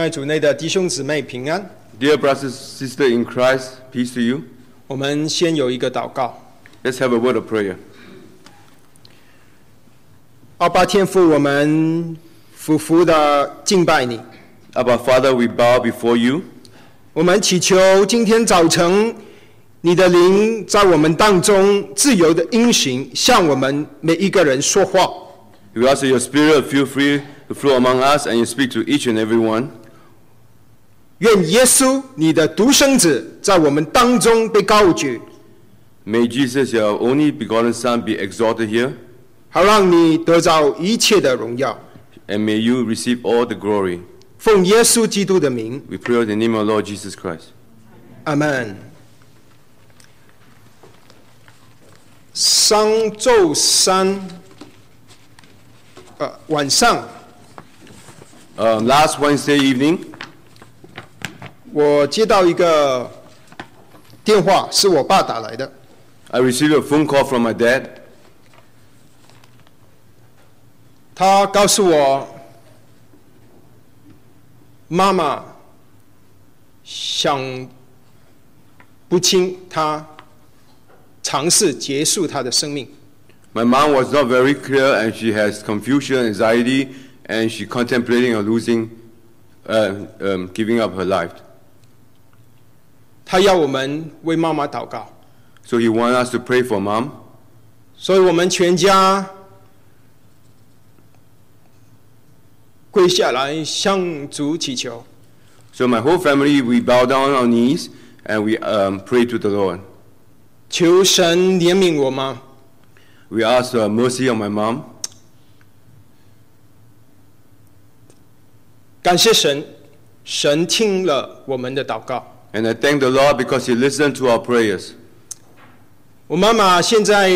爱主内的弟兄姊妹平安。Dear brothers sisters in Christ, peace to you. 我们先有一个祷告。Let's have a word of prayer. 阿爸天父，我们俯伏的敬拜你。Abba Father, we bow before you. 我们祈求今天早晨，你的灵在我们当中自由的运行，向我们每一个人说话。We ask your Spirit feel free to flow among us and you speak to each and every one. 愿耶稣，你的独生子，在我们当中被高举， May Jesus, your only begotten Son, be exalted here, 好让你得着一切的荣耀。 and may you receive all the glory. 奉耶稣基督的名， We pray in the name of Lord Jesus Christ. 阿门。上周三，呃，晚上 Um, last Wednesday evening, 我接到一个电话，是我爸打来的。I received a phone call from my dad. 他告诉我，妈妈想不清，他尝试结束他的生命。My mom was not very clear and she has confusion, anxiety, and she contemplating on losing, uh, um, giving up her life. 他要我们为妈妈祷告，So he wants us to pray for mom. 所以我们全家跪下来向主祈求。So my whole family, we bow down on our knees and we um, pray to the Lord. 求神怜悯我妈，We ask uh, mercy on my mom. 感谢神，神听了我们的祷告。And I thank the Lord because he listened to our prayers. 我妈妈现在，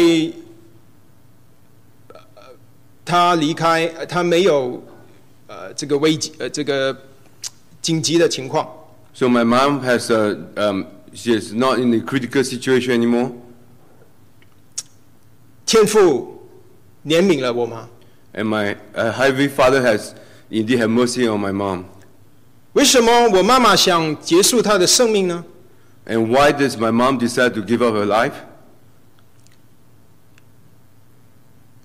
呃，她离开，呃她没有，呃，这个危机，呃，这个紧急的情况。 So my mom has, uh, um, she is not in the critical situation anymore. 天父怜悯了我妈。 And my uh, Heavenly Father has indeed had mercy on my mom. 为什么我妈妈想结束她的生命呢？And why does my mom decide to give up her life?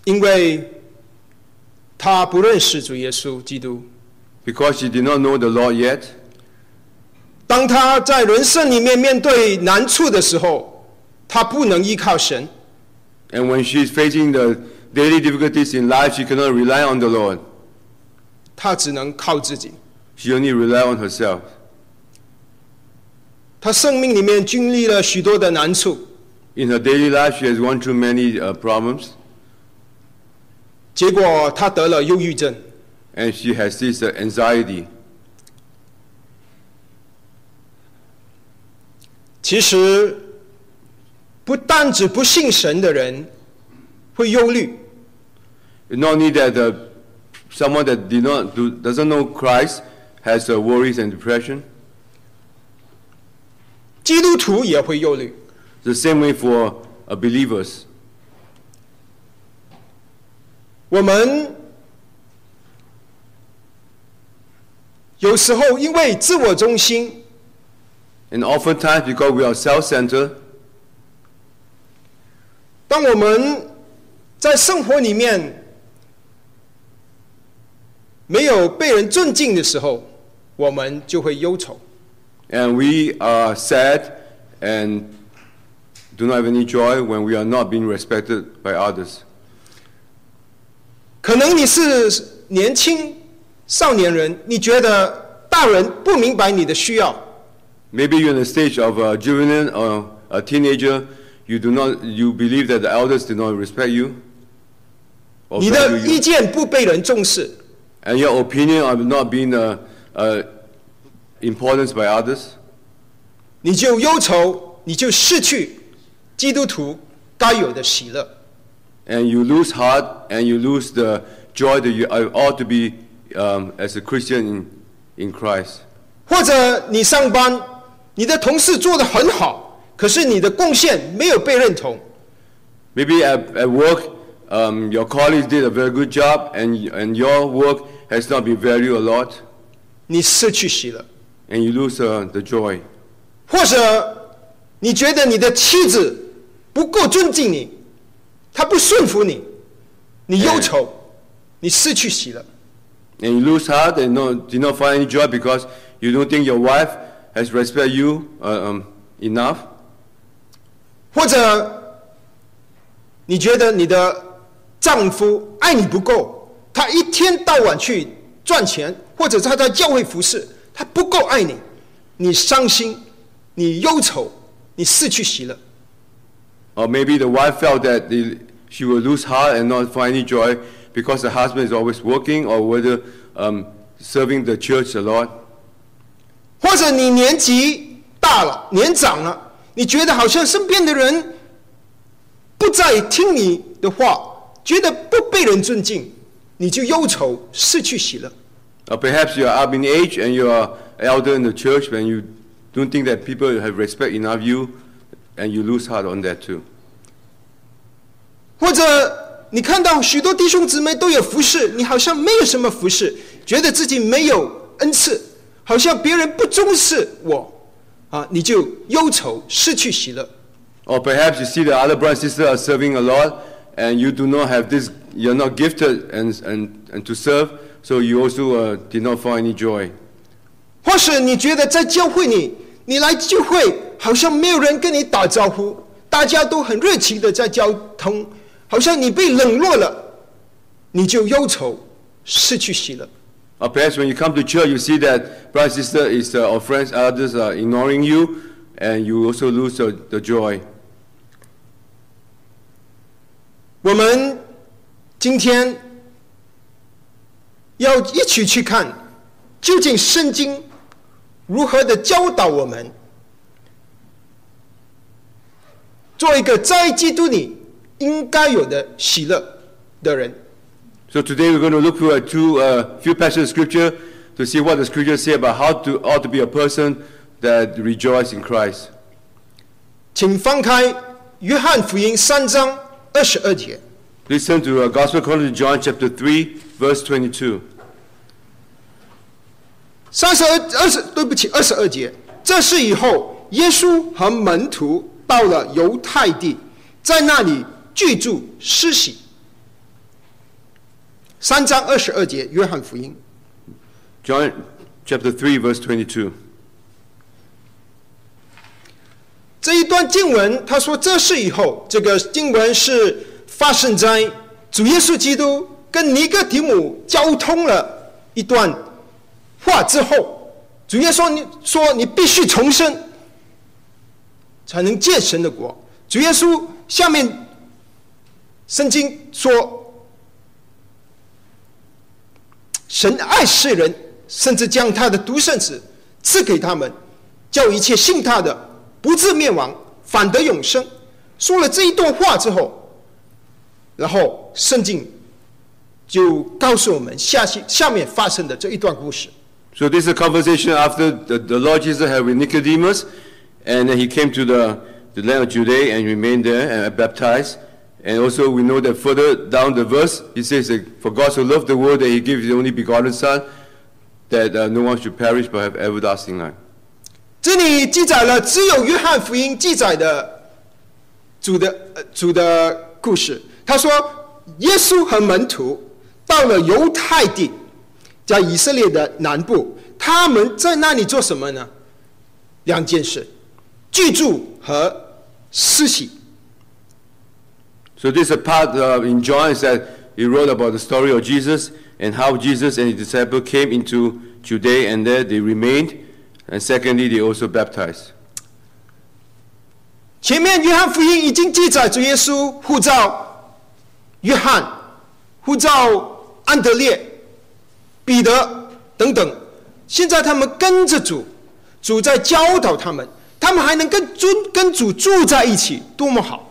因为她不认识主耶稣基督。Because she did not know the Lord yet. 当她在人生里面面对难处的时候，她不能依靠神，And when she is facing the daily difficulties in life, she cannot rely on the Lord. 她只能靠自己。She only rely on herself. 她生命里面经历了许多的难处， In her daily life, she has gone through many uh, problems, 结果她得了忧郁症。 and she has this uh, anxiety. 其实，不单指不信神的人会忧虑， It's not only that uh, someone that did not do, doesn't know Christ has uh, worries and depression. 基督徒也会忧虑。The same way for uh, believers. 我们有时候因为自我中心，And oftentimes, because we are self-centered, 当我们在生活里面没有被人尊敬的时候，我们就会忧愁。 and we are sad and do not have any joy when we are not being respected by others. 可能你是年轻少年人，你觉得大人不明白你的需要， Maybe you're in the stage of a juvenile or a teenager. You do not. You believe that the elders do not respect you. Or 你 value 的意 you, 见不被人重视， and your opinion are not being uh, uh, importance by others. 你就忧愁，你就失去基督徒该有的喜乐。 and you lose heart and you lose the joy that you ought to be um, as a Christian in, in Christ. 或者你上班，你的同事做得很好，可是你的贡献没有被认同， Maybe at, at work, um, your colleagues did a very good job and, and your work has not been valued a lot. 你失去喜乐； And you lose uh, the joy. 或者你觉得你的妻子不够尊敬你，她不顺服你，你忧愁，你失去喜乐；And you lose heart and not, do not find any joy because you don't think your wife has respect you uh, um, enough. 或者你觉得你的丈夫爱你不够，他一天到晚去赚钱，或者他在教会服侍，他不够爱你，你伤心，你忧愁，你失去喜乐。Or maybe the wife felt that the, she will lose heart and not find any joy because the husband is always working or whether um, serving the church a lot. 或者你年纪大了，年长了，你觉得好像身边的人不再听你的话，觉得不被人尊敬，你就忧愁，失去喜乐。Or perhaps you are up in age and you are elder in the church when you don't think that people have respect enough you and you lose heart on that too. 或者你看到许多弟兄姊妹都有服侍，你好像没有什么服侍，觉得自己没有恩赐，好像别人不重视我，啊，你就忧愁，失去喜乐。 Or perhaps you see the other brothers and sisters are serving a lot and you do not have this, you're not gifted and, and, and to serve, So you also uh, did not find any joy. 或是你觉得在教会里，你来聚会好像没有人跟你打招呼，大家都很热情的在交通，好像你被冷落了，你就忧愁，失去喜乐。Or perhaps when you come to church, you see that brother and sister is, uh, or friends, others are ignoring you, and you also lose the, the joy. 我们今天要一起去看，究竟圣经如何的教导我们，做一个在基督里应该有的喜乐的人。So today we're going to look through a two, uh, few passages of scripture to see what the scriptures say about how to ought to be a person that rejoice in Christ. 请翻开约翰福音三章二十二节。Turn to uh, Gospel according to John chapter 3, verse 22. 三十二二十，对不起，二十二节。这是以后，耶稣和门徒到了犹太地，在那里居住施洗。三章二十二节，约翰福音。John chapter 3, verse 22. 这一段经文，他说这事以后，这个经文是发生在主耶稣基督跟尼哥底母交通了一段话之后，主耶稣说你必须重生，才能见神的国。主耶稣下面圣经说，神爱世人，甚至将他的独生子赐给他们，叫一切信他的不至灭亡，反得永生。说了这一段话之后，然后圣经就告诉我们下下下面发生的这一段故事。 So this is a conversation after the, the Lord Jesus had with Nicodemus, and then he came to the, the land of Judea and remained there and baptized. And also we know that further down the verse, he says that for God so loved the world that he gave his only begotten Son, that uh, no one should perish but have everlasting life. 这里记载了只有约翰福音记载的主的、呃、主的故事。 他说，耶稣和门徒到了犹太地，在以色列的南部，他们在那里做什么呢？两件事：居住和施洗。So this is a part of in John that he wrote about the story of Jesus and how Jesus and his disciples came into Judea and there they remained. And secondly, they also baptized. 前面约翰福音已经记载主耶稣呼召约翰、呼召安德烈、彼得等等，现在他们跟着主，主在教导他们，他们还能跟主跟主住在一起，多么好！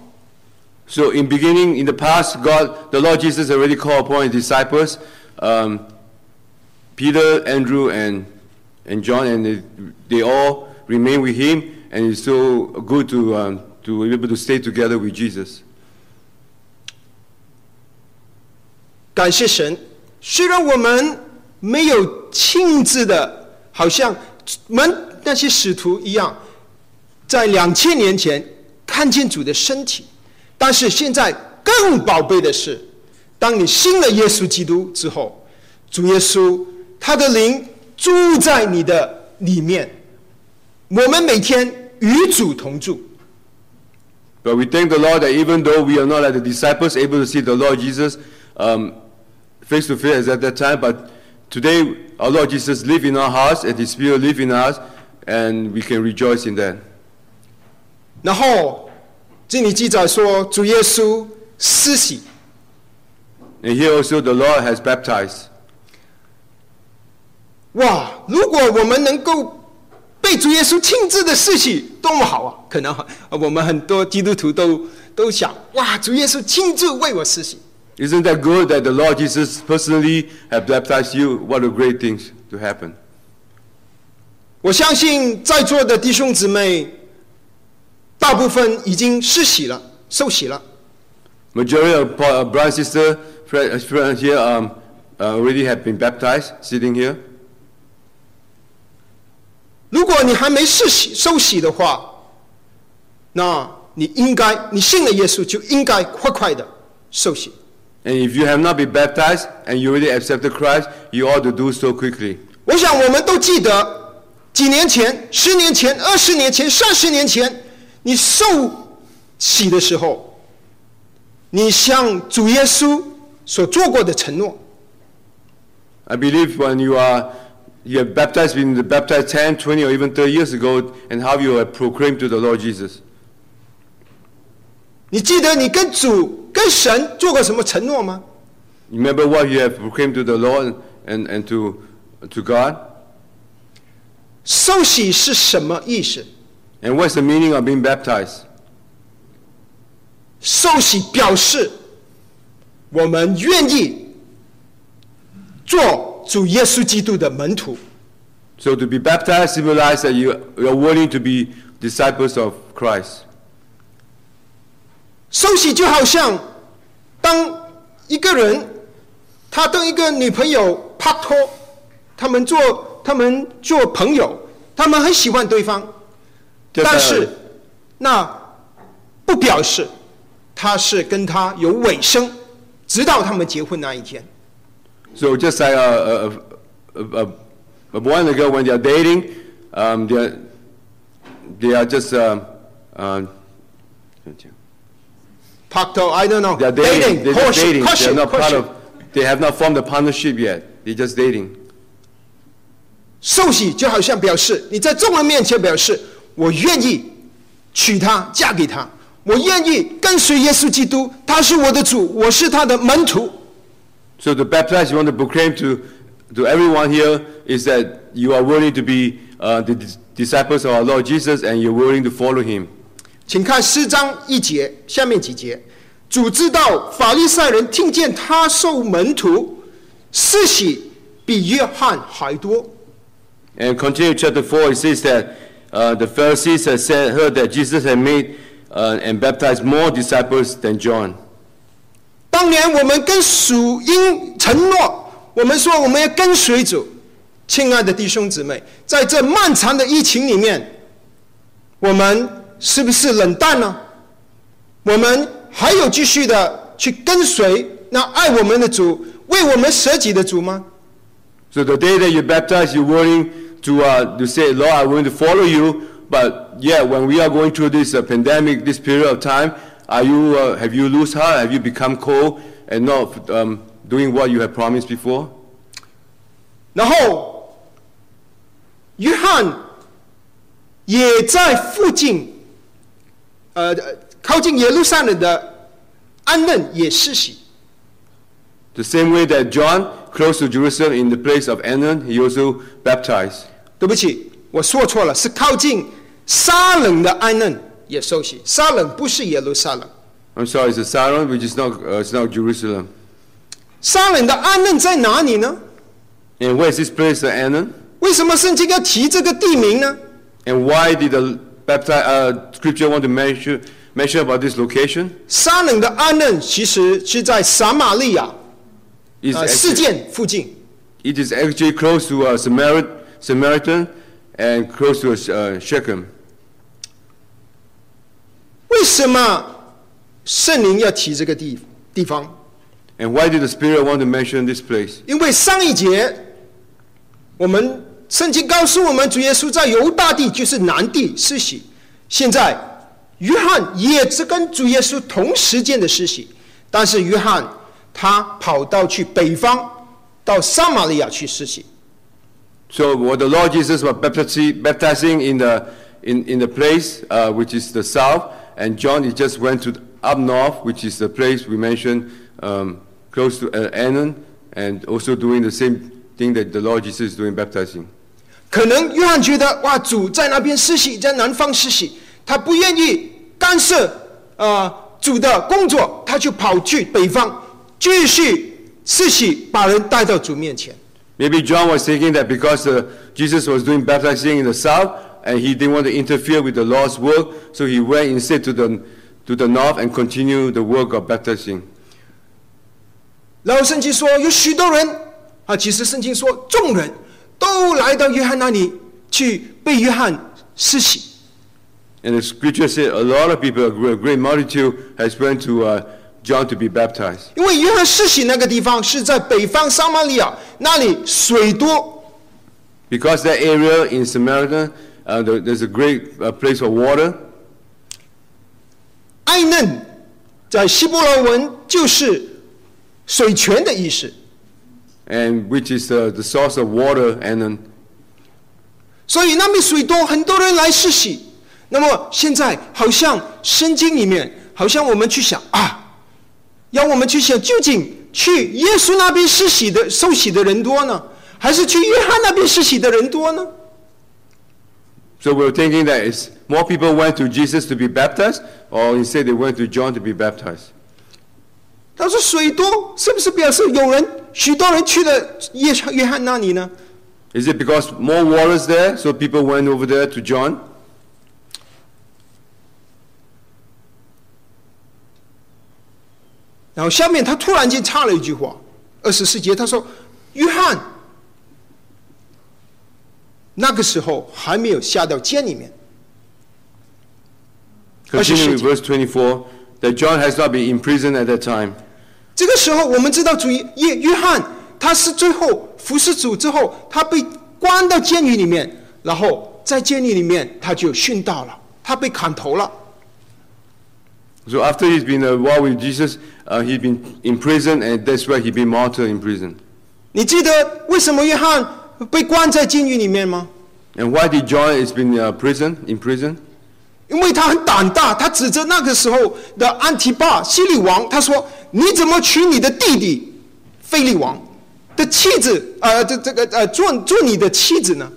So in beginning, in the past, God, the Lord Jesus already called upon his disciples, um, Peter, Andrew, and, and John, and they, they all remain with him, and it's so good to, um, to be able to stay together with Jesus. 感谢神，虽然我们没有亲自的好像们那些使徒一样，在两千年前看见主的身体，但是现在更宝贝的是，当你信了耶稣基督之后，主耶稣他的灵住在你的里面，我们每天与主同住。But we thank the Lord that even though we are not like the disciples able to see the Lord Jesus um, face to face at that time, but today our Lord Jesus live in our hearts and His Spirit live in us, and we can rejoice in that. 然后这里记载说，主耶稣施洗，And here also the Lord has baptized. 哇！如果我们能够被主耶稣亲自的施洗，多么好啊！可能呃我们很多基督徒都都想，哇，主耶稣亲自为我施洗。Isn't that good that the Lord Jesus personally have baptized you? What a great thing to happen. 我相信在座的弟兄姊妹，大部分已经施洗了，受洗了。Majority of Paul- uh, brother and sister friend, uh, friend here um, uh, already have been baptized, sitting here. 如果你还没施洗受洗的话，那你应该，你信了耶稣就应该快快的受洗。And if you have not been baptized and you already accepted Christ, you ought to do so quickly. 我想我们都记得，几年前、十年前、二十年前、三十年前，你受洗的时候，你向主耶稣所做过的承诺。 I believe when you are you have baptized, been baptized 10, 20, or even 30 years ago, and how you have proclaimed to the Lord Jesus. 你记得你跟主、跟神做过什么承诺吗？ You remember what you have proclaimed to the Lord and, and to, to God? 受洗是什么意思？ And what's the meaning of being baptized? 受洗表示我们愿意做主耶稣基督的门徒。 So to be baptized symbolizes that you, you are willing to be disciples of Christ. 受洗就好像当一个人他跟一个女朋友拍拖，他们做他们做朋友，他们很喜欢对方，但是那不表示他是跟他有尾声，直到他们结婚那一天。So just like a, a, a, a, a boy and a girl when they are dating, um, they are, they are just um, um, 拍拖，I don't know， they are dating. They're just dating. They are courtship，courtship， not part courtship of. They have not formed a partnership yet. They're just dating. 受洗就好像表示你在众人面前表示我愿意娶她，嫁给他，我愿意跟随耶稣基督，他是我的主，我是他的门徒。 So to baptize, you want to proclaim to, to everyone here is that you are willing to be uh, the dis- disciples of our Lord Jesus and you're willing to follow him. 请看诗章一节，下面几节。主知道法利赛人听见他受门徒施洗比约翰还多，And continue chapter four, it says that uh, the Pharisees had said, heard that Jesus had made uh, and baptized more disciples than John. 当年我们跟属因承诺，我们说我们要跟随主。亲爱的弟兄姊妹，在这漫长的疫情里面，我们是不是冷淡呢？我们还有继续的去跟随那爱我们的主、为我们舍己的主吗？ So the day that you baptize, you're willing to, uh, to say, Lord, I'm willing to follow you. But yeah, when we are going through this uh, pandemic, this period of time, are you, uh, have you lose heart? Have you become cold and not um, doing what you have promised before? 然后，约翰也在附近， 呃，靠近耶路撒冷的安嫩也施洗。 The same way that John, close to Jerusalem in the place of Anon, he also baptized. 对不起，我说错了，是靠近沙冷的安嫩也受洗。沙冷不是耶路撒冷， I'm sorry, it's a Saron, which is not, uh, it's not Jerusalem. 沙冷的安嫩在哪里呢？ And where is this place, uh, Anon? 为什么圣经要提这个地名呢？ And why did the bapti- uh, scripture want to mention, mention about this location? 沙冷的安嫩其实是在撒玛利亚 It's 呃事 actually, 件附近。 it is actually close to uh, Samaritan, Samaritan and close to uh, Shechem. 为什么圣灵要提这个地地方？ And why did the Spirit want to mention this place? 因为上一节我们 圣经告诉我们，主耶稣在犹大地就是南地施洗，现在约翰也是跟主耶稣同时间的施洗，但是约翰他跑到去北方，到撒玛利亚去施洗。So what the Lord Jesus was baptizing, baptizing in the in, in the place uh, which is the south, and John he just went to up north, which is the place we mentioned um, close to uh, Anon, and also doing the same thing that the Lord Jesus is doing baptizing. 可能约翰觉得哇，主在那边施洗，在南方施洗，他不愿意干涉呃主的工作，他就跑去北方继续施洗，把人带到主面前。Maybe John was thinking that because uh, Jesus was doing baptizing in the south, and he didn't want to interfere with the Lord's work, so he went instead to the to the north and continued the work of baptizing. 然后圣经说有许多人啊，其实圣经说众人都来到约翰那里去被约翰施洗。And the scripture said a lot of people, a great, multitude, has went to uh, John to be baptized. 因为约翰施洗那个地方是在北方撒玛利亚，那里水多，Because that area in uh, there- there's a great uh, place of water. 埃嫩在希伯来文就是水泉的意思。and which is uh, the source of water. And then, 所以那边水多，很多人来施洗。那么现在好像圣经里面，好像我们去想啊，要我们去想，究竟去耶稣那边施洗的受洗的人多呢，还是去约翰那边施洗的人多呢？ so we're thinking that it's more people went to Jesus to be baptized, or instead they went to John to be baptized. 他说水多，是不是表示有人许多人去了约约翰那里呢？Is it because more water is there, so people went over there to John? 然后下面他突然间插了一句话，二十四节他说：“约翰那个时候还没有下到监里面。” Continuing verse 24, that John has not been in prison at that time. 这个时候，我们知道主约约翰他是最后服侍主之后，他被关到监狱里面，然后在监狱里面他就殉道了，他被砍头了。So after he's been a while with Jesus, uh, he's been in prison, and that's why he's been martyred in prison. 你记得为什么约翰被关在监狱里面吗？And why did John has been uh, prison in prison? 因为他很胆大，他指着那个时候的安提巴西利王，他说：“你怎么娶你的弟弟菲利王的妻子？呃，这这个呃，做做你的妻子呢？”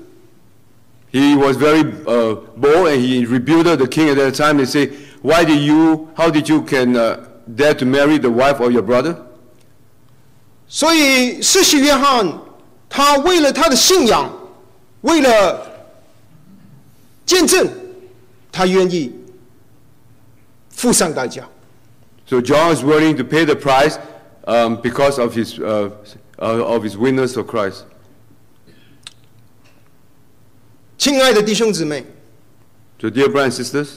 He was very uh, bold, and he rebuked the king at that time. They say, "Why did you? How did you can uh, dare to marry the wife of your brother?" 所以，施洗约翰他为了他的信仰，为了见证，他愿意付上代价。 So John is willing to pay the price um, because of his uh, uh, of his witness of Christ. 亲爱的弟兄姊妹， So, dear brothers and sisters,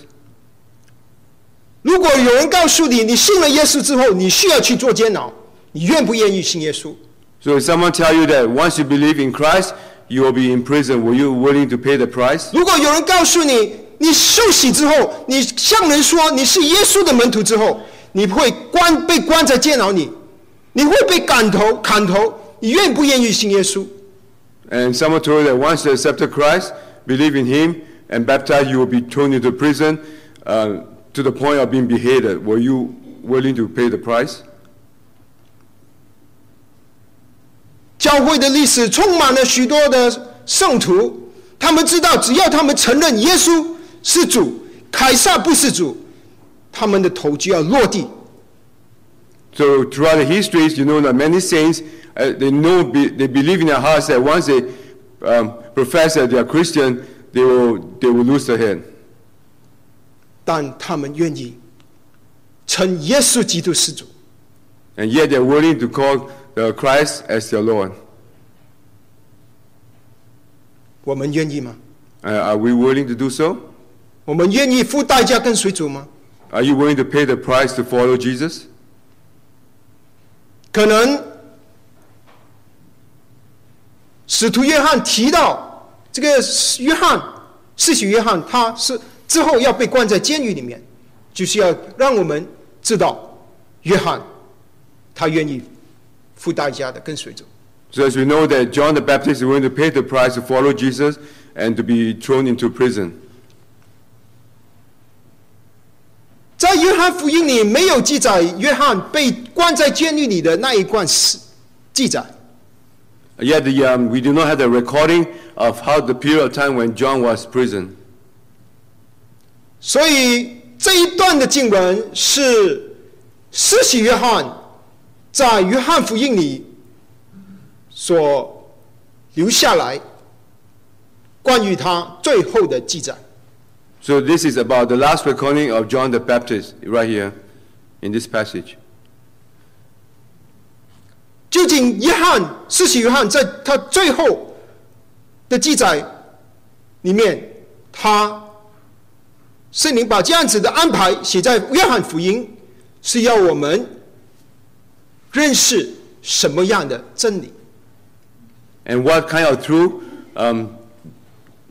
如果有人告诉你，你信了耶稣之后，你需要去做监牢，你愿不愿意信耶稣？ so if someone tell you that once you believe in Christ, you will be in prison, will you willing to pay the price? 如果有人告诉你， 你受洗之后，你向人说你是耶稣的门徒之后，你会关被关在监牢里，你会被砍头砍头，你愿不愿意信耶稣？And someone told that once you accepted Christ, believe in Him, and baptized, you will be thrown into prison uh, to the point of being beheaded. Were you willing to pay the price? 教会的历史充满了许多的圣徒，他们知道，只要他们承认耶稣是主，凯撒不是主，他们的头就要落地。 So throughout the histories, you know that many saints, uh, they know, be, they believe in their hearts that once they um, profess that they are Christian, they will, they will lose their head. 但他们愿意称耶稣基督是主。 And yet they're willing to call uh, Christ as their Lord. 我们愿意吗？ Uh, are we willing to do so? 我们愿意付代价跟随主吗？Are you willing to pay the price to follow Jesus? 可能使徒约翰提到这个约翰，世袭约翰，他是之后要被关在监狱里面，就是要让我们知道，约翰他愿意付代价的跟随主。So as we know that John the Baptist is willing to pay the price to follow Jesus and to be thrown into prison. 在约翰福音里没有记载约翰被关在监狱里的那一段史记载，Yet the, um, we do not have the recording of how the period of time when John was prison. 所以这一段的经文是施洗约翰在约翰福音里所留下来关于他最后的记载。So this is about the last recording of John the Baptist right here in this passage. 究竟约翰施洗约翰在他最后的记载里面，他圣灵把这样子的安排写在约翰福音，是要我们认识什么样的真理？ And what kind of truth um,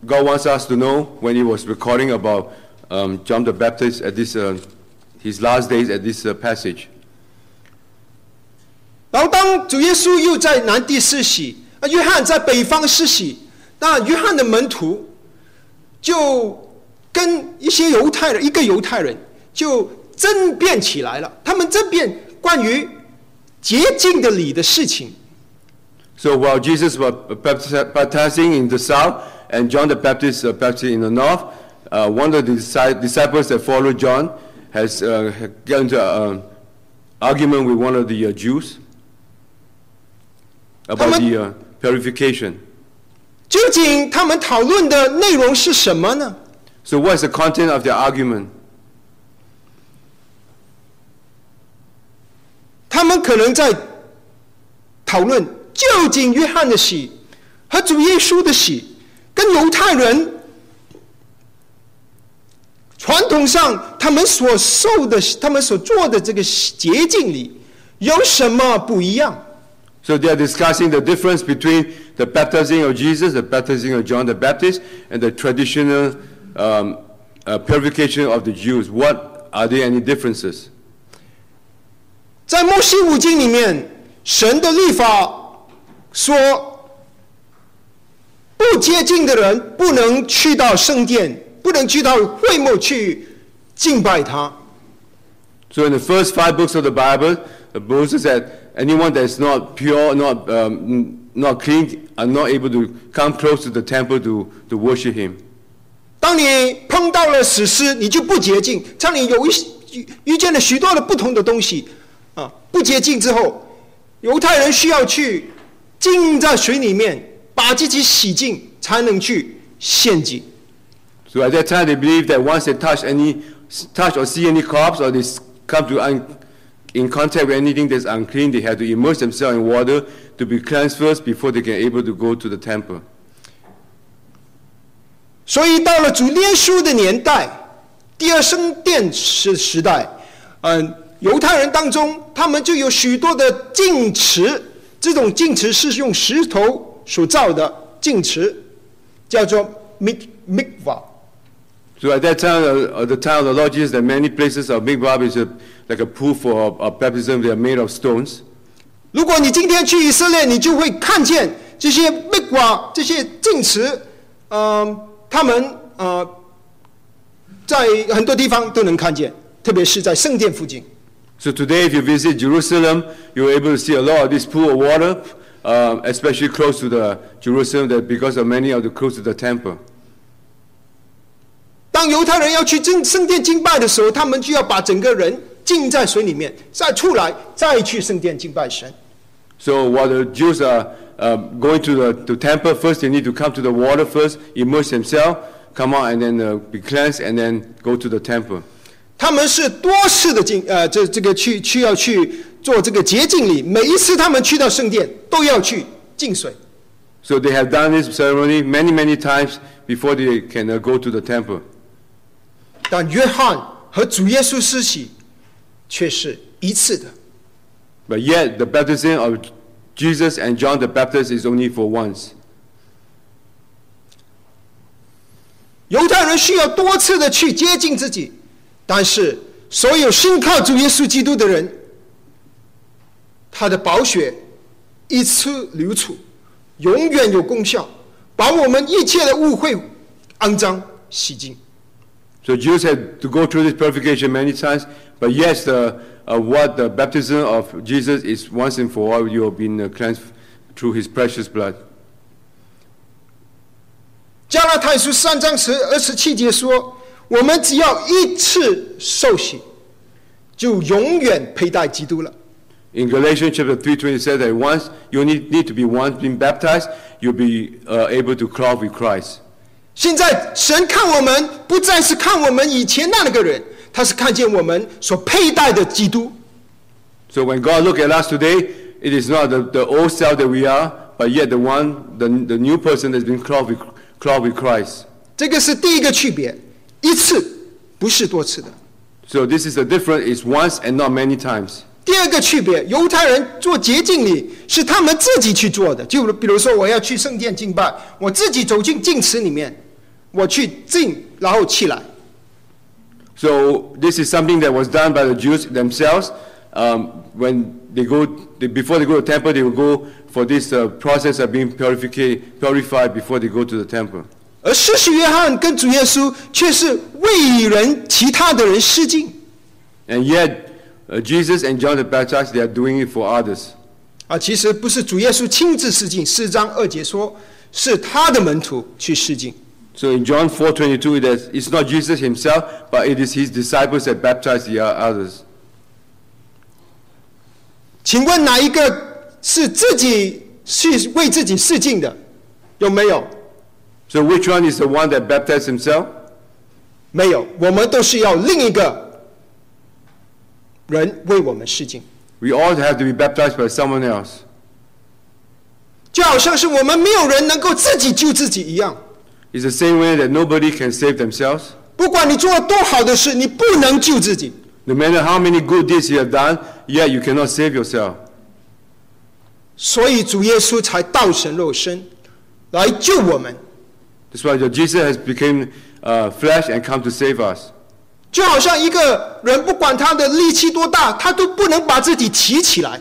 God wants us to know when He was recording about um, John the Baptist at this, uh, his last days at this uh, passage. 然后当主耶稣又在南地施洗，啊，约翰在北方施洗，那约翰的门徒就跟一些犹太人，一个犹太人就争辩起来了。他们争辩关于洁净的礼的事情。So while Jesus was baptiz- baptizing in the south and John the Baptist uh, baptizing in the north, uh, one of the disci- disciples that followed John has uh, had got into an argument with one of the uh, Jews about Come on. the uh, purification. 究竟他们讨论的内容是什么呢？ So what is the content of their argument? 他们可能在讨论究竟约翰的洗和主耶稣的洗 跟犹太人传统上他们所受的、他们所做的这个洁净里有什么不一样？So they are discussing the difference between the baptizing of Jesus, the baptizing of John the Baptist, and the traditional um, uh, purification of the Jews. What are there any differences? 在摩西五经里面，神的律法说，不洁净的人不能去到圣殿，不能去到会幕去敬拜他。So in the first five books of the Bible, the Moses said anyone that is not pure, not, um, not clean, are not able to come close to the temple to, to worship him. 当你碰到了死尸，你就不洁净。当你有一遇遇见了许多的不同的东西，啊，不洁净之后，犹太人需要去浸在水里面，把自己洗净，才能去献祭。So at that time, they believed that once they touch any, touch or see any corpse, or they come to un, in contact with anything that's unclean, they had to immerse themselves in water to be cleansed first before they can able to go to the temple. 所以到了主耶稣的年代，第二圣殿时时代，嗯，犹太人当中，他们就有许多的净池，这种净池是用石头所造的净池，叫做 mik mikvah。So at that time, uh, at the time of the Lord Jesus, there are many places of Bob is a, like a pool for of baptism. They are made of stones. 如果你今天去以色列，你就会看见这些 mikvah 这些净池，嗯、他们呃，在很多地方都能看见，特别是在圣殿附近。So today, if you visit Jerusalem, you're able to see a lot of this pool of water, um, especially close to the Jerusalem, that because of many of the close to the temple. 当犹太人要去圣圣殿敬拜的时候，他们就要把整个人浸在水里面，再出来，再去圣殿敬拜神。 So while the Jews are um, going to the to temple, first they need to come to the water first, immerse themselves, come out, and then uh, be cleansed, and then go to the temple. 他们是多次的进呃，这这个去去要去做这个洁净礼，每一次他们去到圣殿都要去净水。So they have done this ceremony many, many times before they can uh, go to the temple. 但约翰和主耶稣施洗却是一次的。But yet, the baptism of Jesus and John the Baptist is only for once. 犹太人需要多次的去接近自己，但是所有信靠主耶稣基督的人，他的宝血一次流出，永远有功效，把我们一切的误会、肮脏洗净。So Jews had to go through this purification many times, but yes, the, uh, what the baptism of Jesus is once and for all. You have been uh, cleansed through His precious blood. 加拉太书三章十二十七节说：“我们只要一次受洗，就永远佩戴基督了。In Galatians chapter 3, 20 says that once you need, need to be once being baptized, you'll be uh, able to clothe with Christ. 现在神看我们，不再是看我们以前那个人，他是看见我们所佩戴的基督。So when God look at us today, it is not the, the old self that we are, but yet the one, the, the new person that's been clothed with, clothed with Christ. 这个是第一个区别，一次不是多次的。 So this is the difference, it's once and not many times. 第二个区别，犹太人做洁净礼是他们自己去做的，就比如说我要去圣殿敬拜，我自己走进净池里面，我去敬，然后起来。 So this is something that was done by the Jews themselves. Um, when they go, they, before they go to the temple, they will go for this uh, process of being purified, purified before they go to the temple. 而施洗约翰跟主耶稣却是为人其他的人施敬 And yet, uh, Jesus and John the Baptist, they are doing it for others. 啊，其实不是主耶稣亲自施敬，四章二节说是他的门徒去施敬。So in John 4:22, it is, it's not Jesus himself, but it is his disciples that baptize the others. 请问哪一个是自己去为自己施敬的？有没有？So which one is the one that baptized himself? 没有，我们都是要另一个人为我们施敬， We all have to be baptized by someone else. 就好像是我们没有人能够自己救自己一样。 It's the same way that nobody can save themselves. 不管你做了多好的事，你不能救自己。 No matter how many good deeds you have done, yet you cannot save yourself. 所以主耶稣才道成肉身，来救我们。 That's why Jesus has become uh, flesh and come to save us. 就好像一个人，不管他的力气多大，他都不能把自己提起来。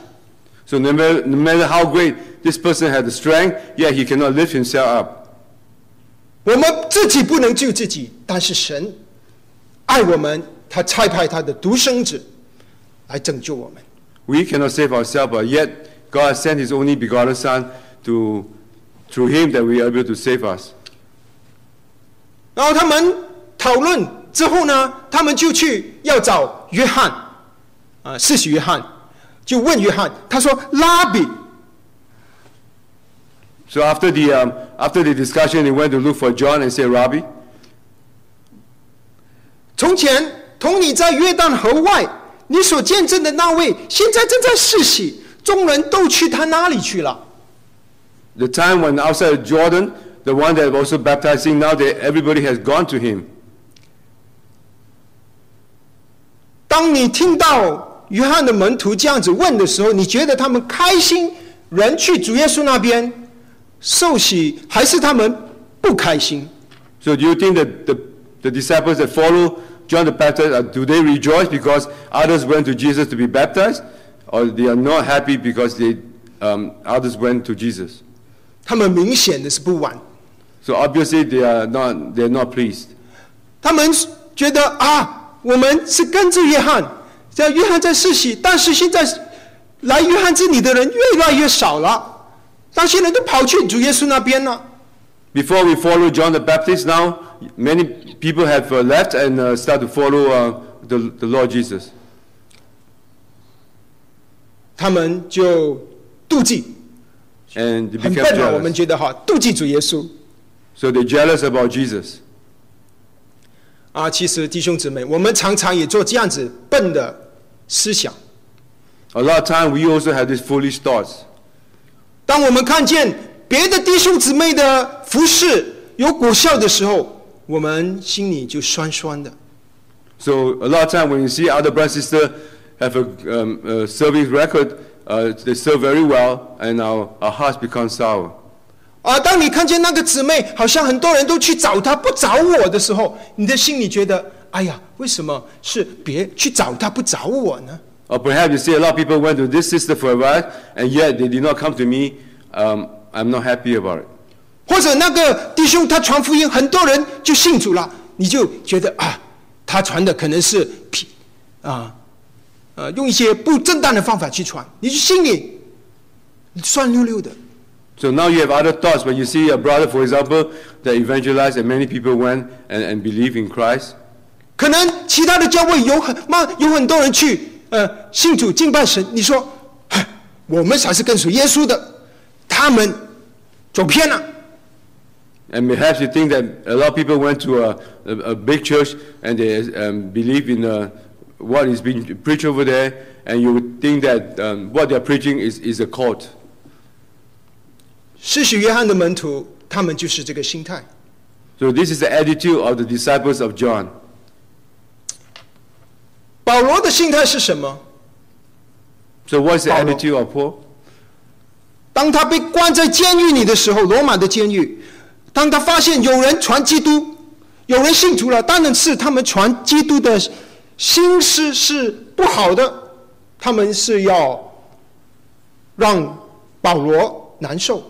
So no matter, no matter how great this person has the strength, yet he cannot lift himself up. 我们自己不能救自己，但是神爱我们，他差派他的独生子来拯救我们。 We cannot save ourselves, but yet God sent His only begotten Son to, through Him that we are able to save us. 然后他们讨论之后呢，他们就去要找约翰，啊，施洗约翰，就问约翰，他说：“拉比，So after the, um, after the discussion, they went to look for John and said, Rabbi, 从前同你在约旦河外，你所见证的那位，现在正在施洗，众人都去他那里去了。the time when outside Jordan, the one that also baptizing now, that everybody has gone to him. 当你听到约翰的门徒这样子问的时候，你觉得他们开心，人去主耶稣那边受洗，还是他们不开心？ So do you think that the, the disciples that follow John the Baptist, uh, do they rejoice because others went to Jesus to be baptized? Or they are not happy because they, um, others went to Jesus? 他们明显的是不完， So obviously they are not, they are not pleased. 他们觉得啊，我们是跟着约翰，叫约翰在世袭，但是现在来约翰这里的人越来越少了，那些人都跑去主耶稣那边了。Before we follow John the Baptist now, many people have uh, left and uh, start to follow uh, the, the Lord Jesus. 他们就妒忌，And 很笨啊，我们.觉得哈，妒忌主耶稣 So they're jealous about Jesus. 啊。其实弟兄姊妹，我们常常也做这样子笨的思想。 A lot of time we also have these foolish thoughts. 当我们看见 别的弟兄姊妹的服侍有果效的时候，我们心里就酸酸的。 So a lot of time when you see other brother and sister have a, um, a service record, uh, they serve very well, and our, our hearts become sour. 啊，当你看见那个姊妹好像很多人都去找她，不找我的时候，你的心里觉得，哎呀，为什么是别去找她，不找我呢？Or perhaps you see a lot of people went to this sister for a while, and yet they did not come to me. Um, I'm not happy about it. 或者那个弟兄他传福音，很多人就信主了，你就觉得啊，他传的可能是屁啊，呃，用一些不正当的方法去传，你就心里酸溜溜的。So now you have other thoughts. When you see a brother, for example, that evangelized, and many people went and, and believe in Christ. 可能其他的教会有很妈有很多人去呃信主敬拜神，你说，唉我们才是跟随耶稣的，他们走偏了。 And perhaps you think that a lot of people went to a, a, a big church and they um, believe in uh, what is being preached over there, and you would think that um, what they're preaching is, is a cult. 施洗约翰的门徒，他们就是这个心态。So this is the attitude of the disciples of John. 保罗的心态是什么？So what's the attitude of Paul? 当他被关在监狱里的时候，罗马的监狱，当他发现有人传基督，有人信主了，当然是他们传基督的心思是不好的，他们是要让保罗难受。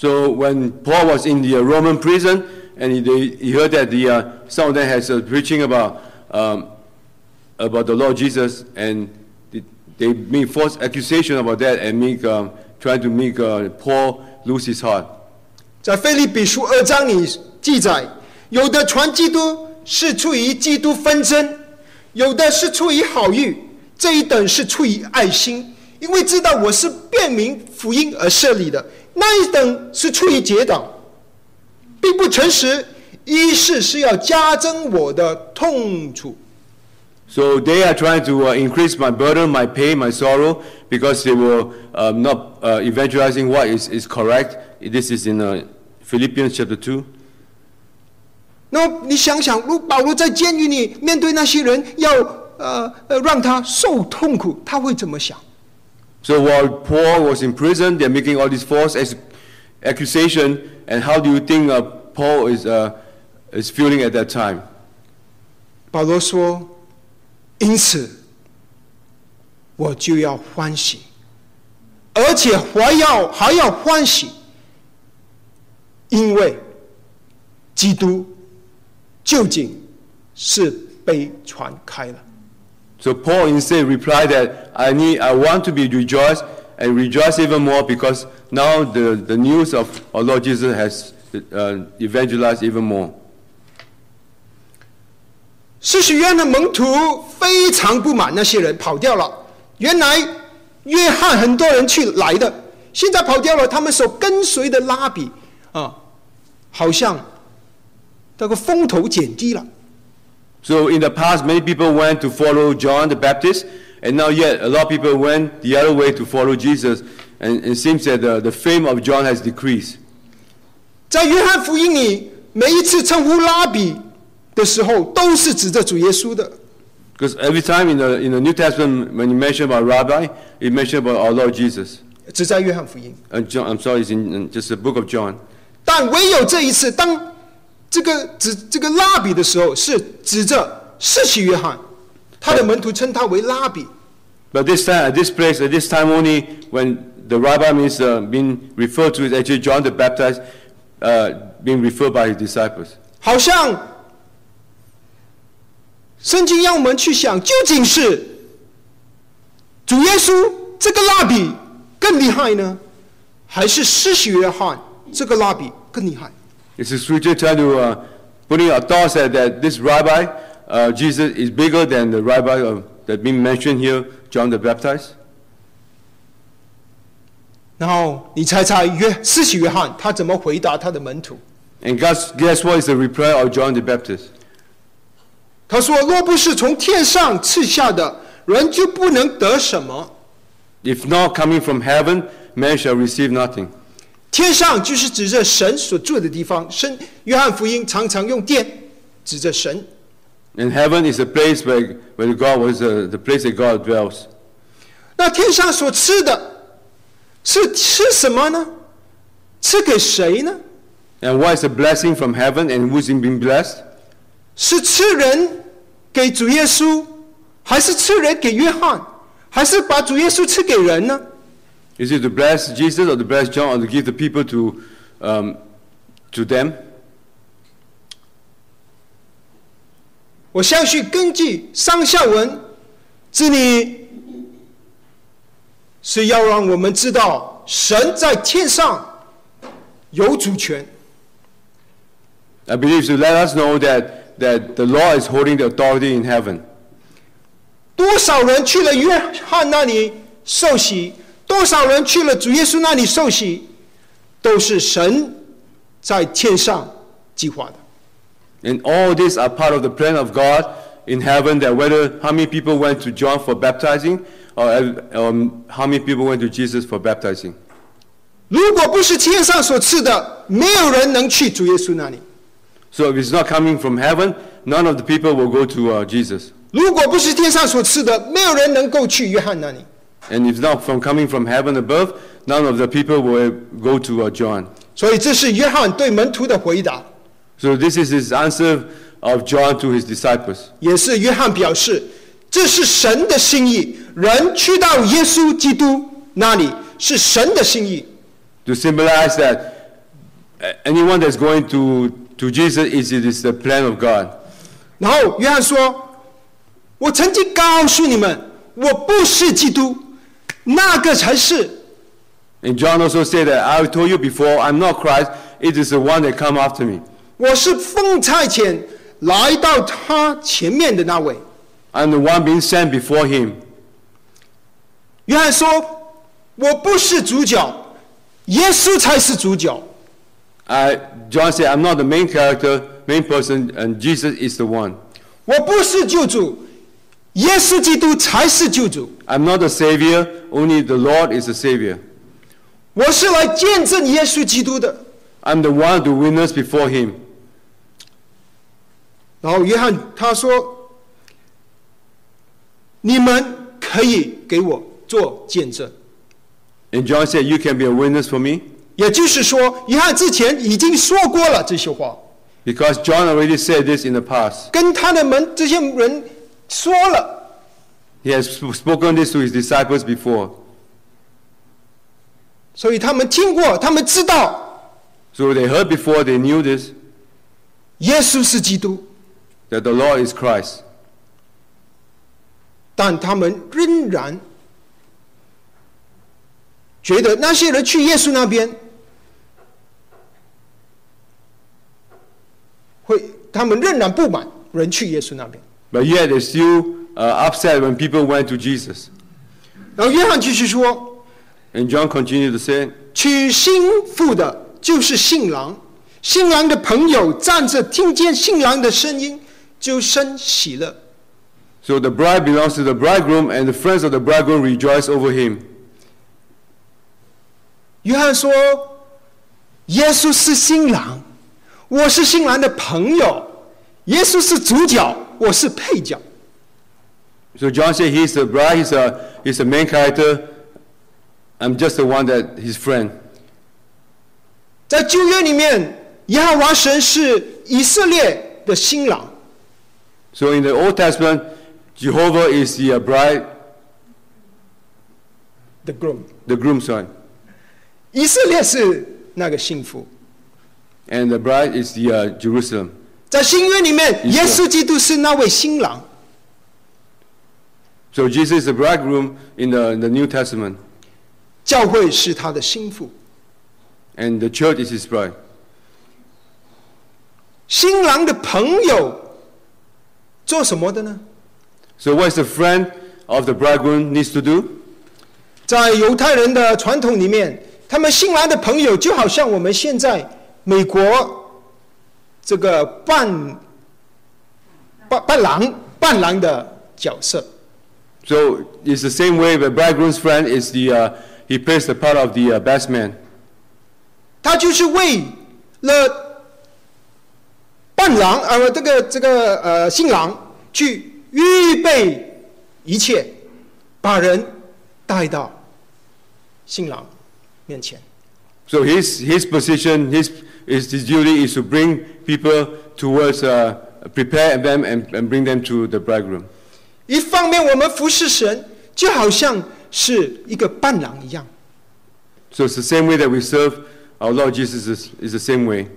So when Paul was in the uh, Roman prison, and he, they, he heard that the, uh, some of them had uh, preaching about, um, about the Lord Jesus, and they, they made false accusation about that and make, um, trying to make uh, Paul lose his heart. 在腓立比书二章里记载，有的传基督是出于基督纷争，有的是出于好意，这一等是出于爱心，因为知道我是便民福音而设立的； 那一等是出于结党，并不诚实，一是是要加增我的痛楚。So they are trying to uh, increase my burden, my pain, my sorrow, because they were um, not uh, evangelizing what is, is correct. This is in uh, Philippians chapter 2. 那么你想想，如保罗在监狱里面对那些人要，呃呃让他受痛苦，他会怎么想？So while Paul was in prison, they're making all these false ac- accusation, and how do you think uh, Paul is, uh, is feeling at that time? 保罗说：“因此，我就要欢喜，而且还要还要欢喜，因为基督究竟是被传开了。 So Paul instead replied that I need, I want to be rejoiced and rejoice even more because now the, the news of our Lord Jesus has evangelized even more. 施洗约的门徒非常不满那些人跑掉了。原来约翰很多人去来的，现在跑掉了，他们所跟随的拉比啊，好像这个风头减低了。So in the past, many people went to follow John the Baptist, and now yet a lot of people went the other way to follow Jesus, and it seems that the, the fame of John has decreased. 在约翰福音里，每一次称呼拉比的时候，都是指着主耶稣的。 Because every time in the, in the New Testament, when you mention about rabbi, it mention about our Lord Jesus. 只在约翰福音， And John, I'm sorry, it's in, in just the book of John. 但唯有这一次，当 这个指这个拉比的时候，是指着施洗约翰，他的门徒称他为拉比。But this time, at this place, at this time only, when the rabbi means uh, being referred to is actually John the Baptist, uh, being referred by his disciples. 好像圣经让我们去想，究竟是主耶稣这个拉比更厉害呢，还是施洗约翰这个拉比更厉害？It's the scripture trying to uh, putting our thoughts that, that this rabbi, uh, Jesus, is bigger than the rabbi of, that being mentioned here, John the Baptist. 然后你猜猜约施洗约翰他怎么回答他的门徒？ And guess, guess what is the reply of John the Baptist? 他说：“若不是从天上赐下的，人就不能得什么。 If not coming from heaven, man shall receive nothing. 天上就是指着神所住的地方。神约翰福音常常用殿指着神。And heaven is a place where, where God was the the place that God dwells. 那天上所吃的，是吃什么呢？吃给谁呢？And what is a blessing from heaven and who's being blessed? 是吃人给主耶稣，还是吃人给约翰，还是把主耶稣吃给人呢？Is it to bless Jesus or to bless John or to give the people to, um, to them? 我相信根据上下文这里是要让我们知道神在天上有主权，I believe to let us know that, that the law is holding the authority in heaven. 多少人去了约翰那里受洗，多少人去了主耶稣那里受洗，都是神在天上计划的。And all these are part of the plan of God in heaven that whether how many people went to John for baptizing or um, how many people went to Jesus for baptizing. 如果不是天上所赐的，没有人能去主耶稣那里；So if it's not coming from heaven, none of the people will go to uh, Jesus. 如果不是天上所赐的，没有人能够去约翰那里。And if not from coming from heaven above, none of the people will go to uh, John. 所以这是约翰对门徒的回答， So this is his answer of John to his disciples. 也是约翰表示这是神的心意。人去到耶稣基督那里是神的心意。 To symbolize that uh, anyone that's going to, to Jesus is it is the plan of God. 然后约翰说：“我曾经告诉你们，我不是基督， 那个才是。 And John also said that I told you before, I'm not Christ, it is the one that come after me. 我是奉差遣来到他前面的那位。” I'm the one being sent before him. 约翰说：“我不是主角，耶稣才是主角。 I, John said, I'm not the main character, main person, and Jesus is the one. 我不是救主， 耶稣基督才是救主。I'm not the savior, only the Lord is the savior. 我是来见证耶稣基督的。I'm the one to witness before him. ”然后约翰他说：“你们可以给我做见证。And John said, You can be a witness for me. ”也就是说，约翰之前已经说过了这些话，Because John already said this in the past. 跟他的门这些人说了，He has sp- spoken this to his disciples before. 所以他们听过，他们知道 So they heard before, they knew this, 耶稣是基督，that the Lord is Christ. 但他们仍然觉得那些人去耶稣那边会，他们仍然不满人去耶稣那边。But yet they still uh, upset when people went to Jesus. 然后约翰继续说，And John continued to say, 娶新妇的就是新郎，新郎的朋友站着听见新郎的声音，就生喜乐。So the bride belongs to the bridegroom, and the friends of the bridegroom rejoice over him. 约翰说：“耶稣是新郎，我是新郎的朋友；耶稣是主角，我是配角。 So John said he's the bride, he's a, he's the main character. I'm just the one that his friend. 在旧约里面，耶和华神是以色列的新郎， So in the Old Testament, Jehovah is the uh, bride, the groom， the groom son, 以色列是那个幸福。 and the bride is the uh, Jerusalem. 在新约里面，耶稣基督是那位新郎，So Jesus is the bridegroom in the, the New Testament, 教会是他的心腹。and the church is his bride. 新郎的朋友做什么的呢？So what is the friend of the bridegroom needs to do? 在犹太人的传统里面，他们新郎的朋友就好像我们现在美国这个伴伴伴郎伴郎的角色。So it's the same way the bridegroom's friend is the uh, he plays the part of the uh, best man. 他就是为了伴郎呃这个这个呃新郎去预备一切，把人带到新郎面前。So his, his position, his, his, his duty is to bring people towards, uh, prepare them and, and bring them to the bridegroom. 一方面，我们服侍神，就好像是一个伴郎一样。 So it's the same way that we serve our Lord Jesus is, is the same way.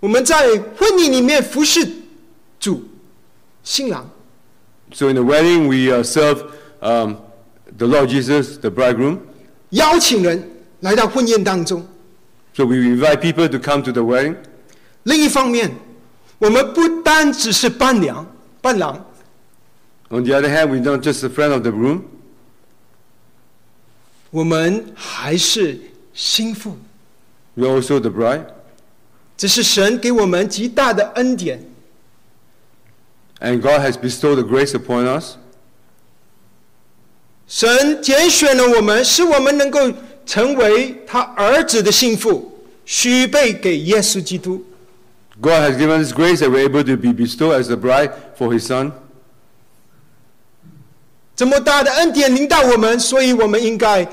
我们在婚礼里面服侍主新郎， So in the wedding, we uh, serve um, the Lord Jesus, the bridegroom. 邀请人来到婚宴当中。 So we invite people to come to the wedding. 另一方面，我们不单只是伴娘、伴郎，On the other hand, we're not just a friend of the groom, 我们还是心腹。we're also the bride. 这是神给我们极大的恩典。And God has bestowed the grace upon us. 神拣选了我们，使我们能够成为他儿子的心腹，许配给耶稣基督。God has given us grace that we're able to be bestowed as the bride for His Son. 这么大的恩典临到我们，所以我们应该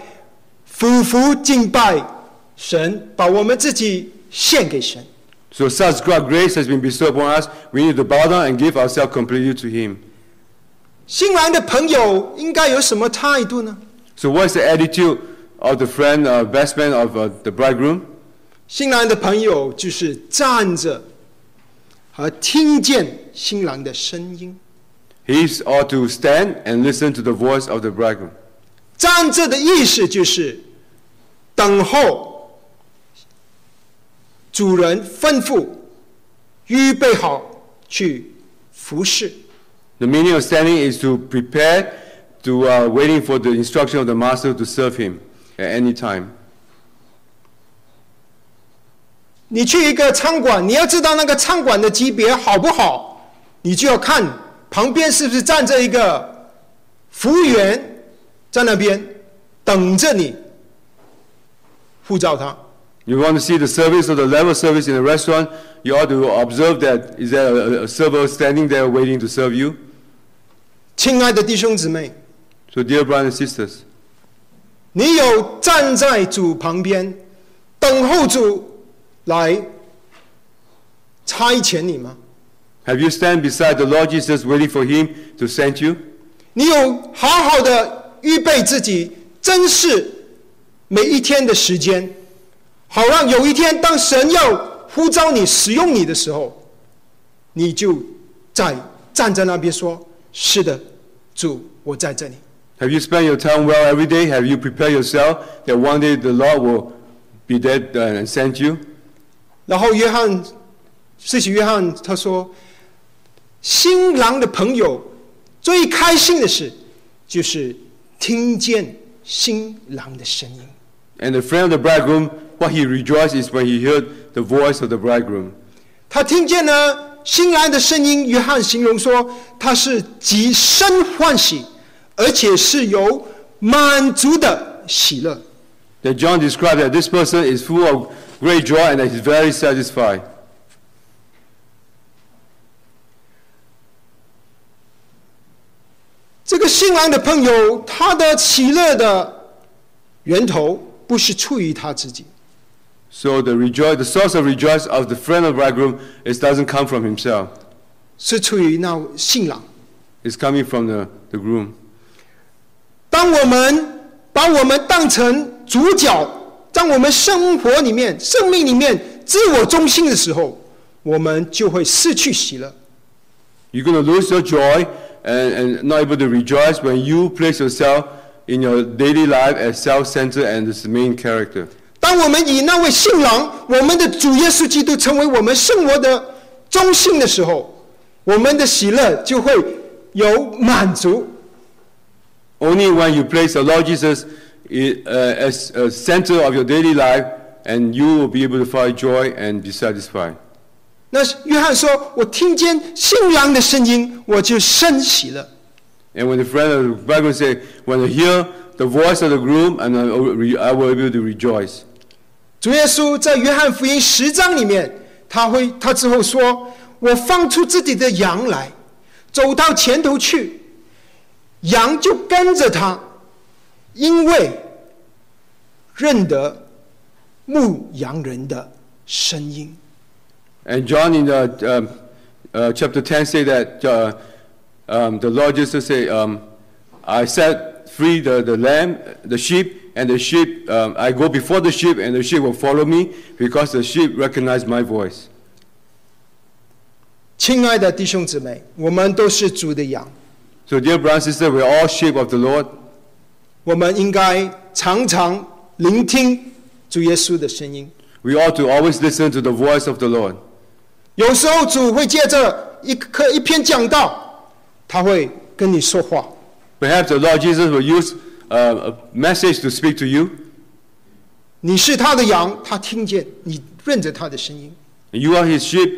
俯伏敬拜神，把我们自己献给神。 So such God grace has been bestowed upon us. We need to bow down and give ourselves completely to Him. 新来的朋友应该有什么态度呢？ So what's the attitude of the friend, uh, best man of uh, the bridegroom? 新郎的朋友就是站着 和听见新郎的声音。He's ought to stand and listen to the voice of the bridegroom. 站着的意思就是等候主人吩咐，预备好去服侍。The meaning of standing is to prepare, to uh, waiting for the instruction of the master to serve him at any time. 你去一个餐馆，你要知道那个餐馆的级别好不好，你就要看旁边是不是站着一个服务员在那边等着你呼召他。You want to see the service or the level service in a restaurant, you ought to observe that is there a, a server standing there waiting to serve you? 亲爱的弟兄姊妹，So dear brothers and sisters, 你有站在主旁边等候主来差遣你吗？ have you stand beside the Lord Jesus waiting for him to send you? 你有好好的预备自己，珍视每一天的时间，好让有一天当神要呼召你、使用你的时候，你就在站在那边说：“是的，主，我在这里。 Have you spent your time well every day? Have you prepared yourself that one day the Lord will be there uh, and send you? ” 然后约翰，施洗约翰他说：“新郎的朋友最开心的事，就是听见新郎的声音。” And the friend of the bridegroom, what he rejoiced is when he heard the voice of the bridegroom. 他听见了新来的声音，约翰形容说他是极深欢喜，而且是有满足的喜乐。 That John described that this person is full of great joy and he's very satisfied. 这个新来的朋友，他的喜乐的源头不是出于他自己，So the rejoice, the source of rejoice of the friend of bridegroom is doesn't come from himself. 是出于那新郎。It's coming from the, the groom. 当我们把我们当成主角，在我们生活里面、生命里面自我中心的时候，我们就会失去喜乐。You're going to lose your joy and, and not able to rejoice when you place yourself in your daily life as self-centered and the main character. 当我们以那位新郎，我们的主耶稣基督成为我们生活的中心的时候，我们的喜乐就会有满足。Only when you place the Lord Jesus i- uh, as a center of your daily life, and you will be able to find joy and be satisfied. 那约翰说：“我听见新郎的声音，我就生喜了。And when the friend of the bridegroom say, when I hear the voice of the groom, and I will I will be able to rejoice. ”主耶稣在约翰福音十章里面，他会他之后说：“我放出自己的羊来，走到前头去，羊就跟着他，因为认得牧羊人的声音。” And John in the um, uh, chapter 10 say that uh, um, the Lord Jesus say, um, I set free the, the lamb, the sheep, and the sheep, um, I go before the sheep, and the sheep will follow me because the sheep recognize my voice. 亲爱的弟兄姊妹，我们都是主的羊， So, dear brothers and sisters, we're all sheep of the Lord. 我们应该常常聆听主耶稣的声音。We ought to always listen to the voice of the Lord. 有时候主会借着一课一篇讲道，他会跟你说话。Perhaps the Lord Jesus will use uh, a message to speak to you. 你是他的羊，他听见你认着他的声音。You are his sheep.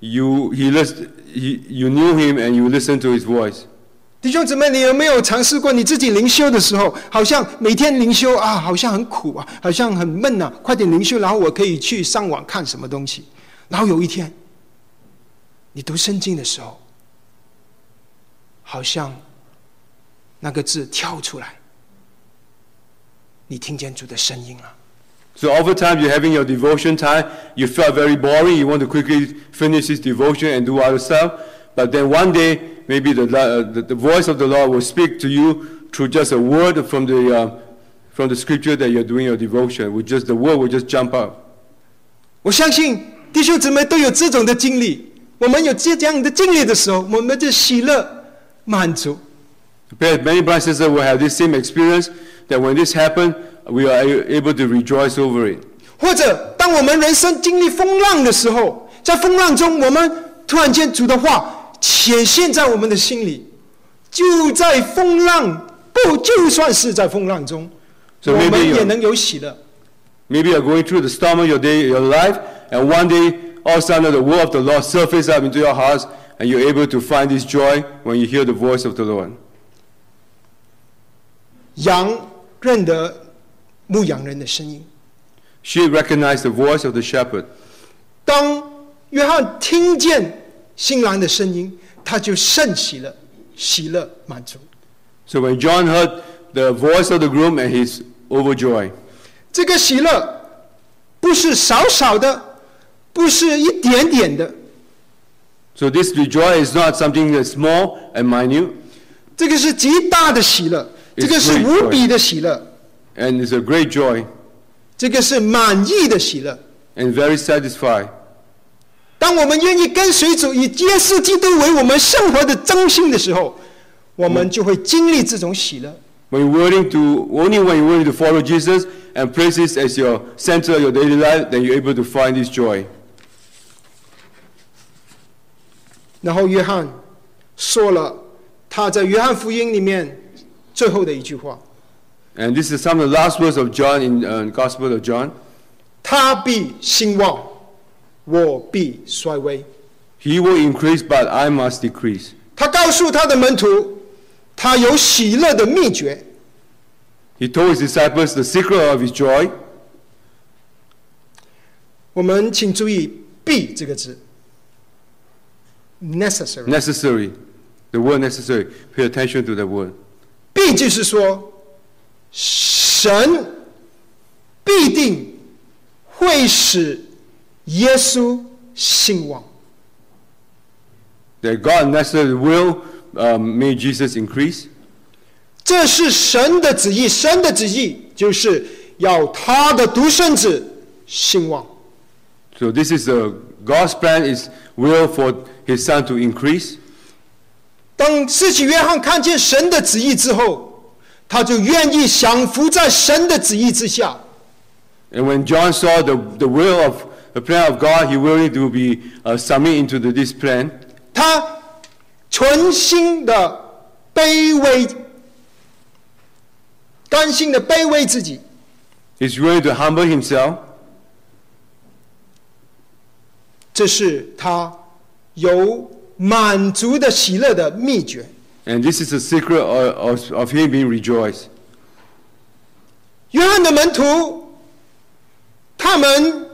You, he list, he, you knew him and you listen to his voice. 弟兄姊妹，你有没有尝试过你自己灵修的时候，好像每天灵修啊，好像很苦啊，好像很闷啊，快点灵修，然后我可以去上网看什么东西。然后有一天，你读圣经的时候，好像那个字跳出来，你听见主的声音了。So over time, you're having your devotion time. You felt very boring. You want to quickly finish this devotion and do other stuff. But then one day, maybe the, uh, the, the voice of the Lord will speak to you through just a word from the, uh, from the scripture that you're doing your devotion. With just the word will just jump out. 我相信弟兄姊妹都有这种的经历。我们有这样的经历的时候，我们就喜乐、满足。 Perhaps Many brothers and sisters will have this same experience that when this happened, we are a- able to rejoice over it. 或者当我们人生经历风浪的时候，在风浪中，我们突然间主的话 显现在我们的心里，就在风浪不就算是在风浪中，So 我们也能有喜乐。Maybe you're going through the storm of your day, your life, and one day, all of a sudden, the word of the Lord surfaces up into your hearts, and you're able to find this joy when you hear the voice of the Lord. 羊认得牧羊人的声音。She recognized the voice of the shepherd. 当约翰听见新郎的声音，他就甚喜乐，喜乐满足。 So when John heard the voice of the groom, and he's overjoyed. 这个喜乐不是少少的，不是一点点的， So this joy is not something that's small and minute, 这个是极大的喜乐， It's 这个是 great 无比的喜乐， and it's a great joy, 这个是满意的喜乐。 and very satisfied. 当我们愿意跟随主，以耶稣基督为我们生活的中心的时候，我们就会经历这种喜乐。When you're willing to, only when you're willing to follow Jesus and place this as your center of your daily life, then you're able to find this joy. 然后约翰说了他在约翰福音里面最后的一句话：And this is some of the last words of John in uh, Gospel of John. 他必兴旺，我必衰微。He will increase, but I must decrease. 他告诉他的门徒，他有喜乐的秘诀。He told his disciples the secret of his joy. 我们请注意“必”这个字，necessary。Necessary. The word necessary. Pay attention to the word. 必就是说，神必定会使耶稣兴旺。 That God necessarily will um, make Jesus increase. 这是神的旨意，神的旨意就是要他的独生子兴旺。 So this is the God's plan is will for his son to increase. 当施洗约翰看见神的旨意之后，他就愿意降服在神的旨意之下。 And when John saw the, the will of the plan of God, he willing to be uh, submit into the, this plan. 他存心的卑微，甘心的卑微自己， He's willing to humble himself. 这是他有满足的喜乐的秘诀。 And this is the secret of, of, of him being rejoiced. 约翰的门徒，他 他们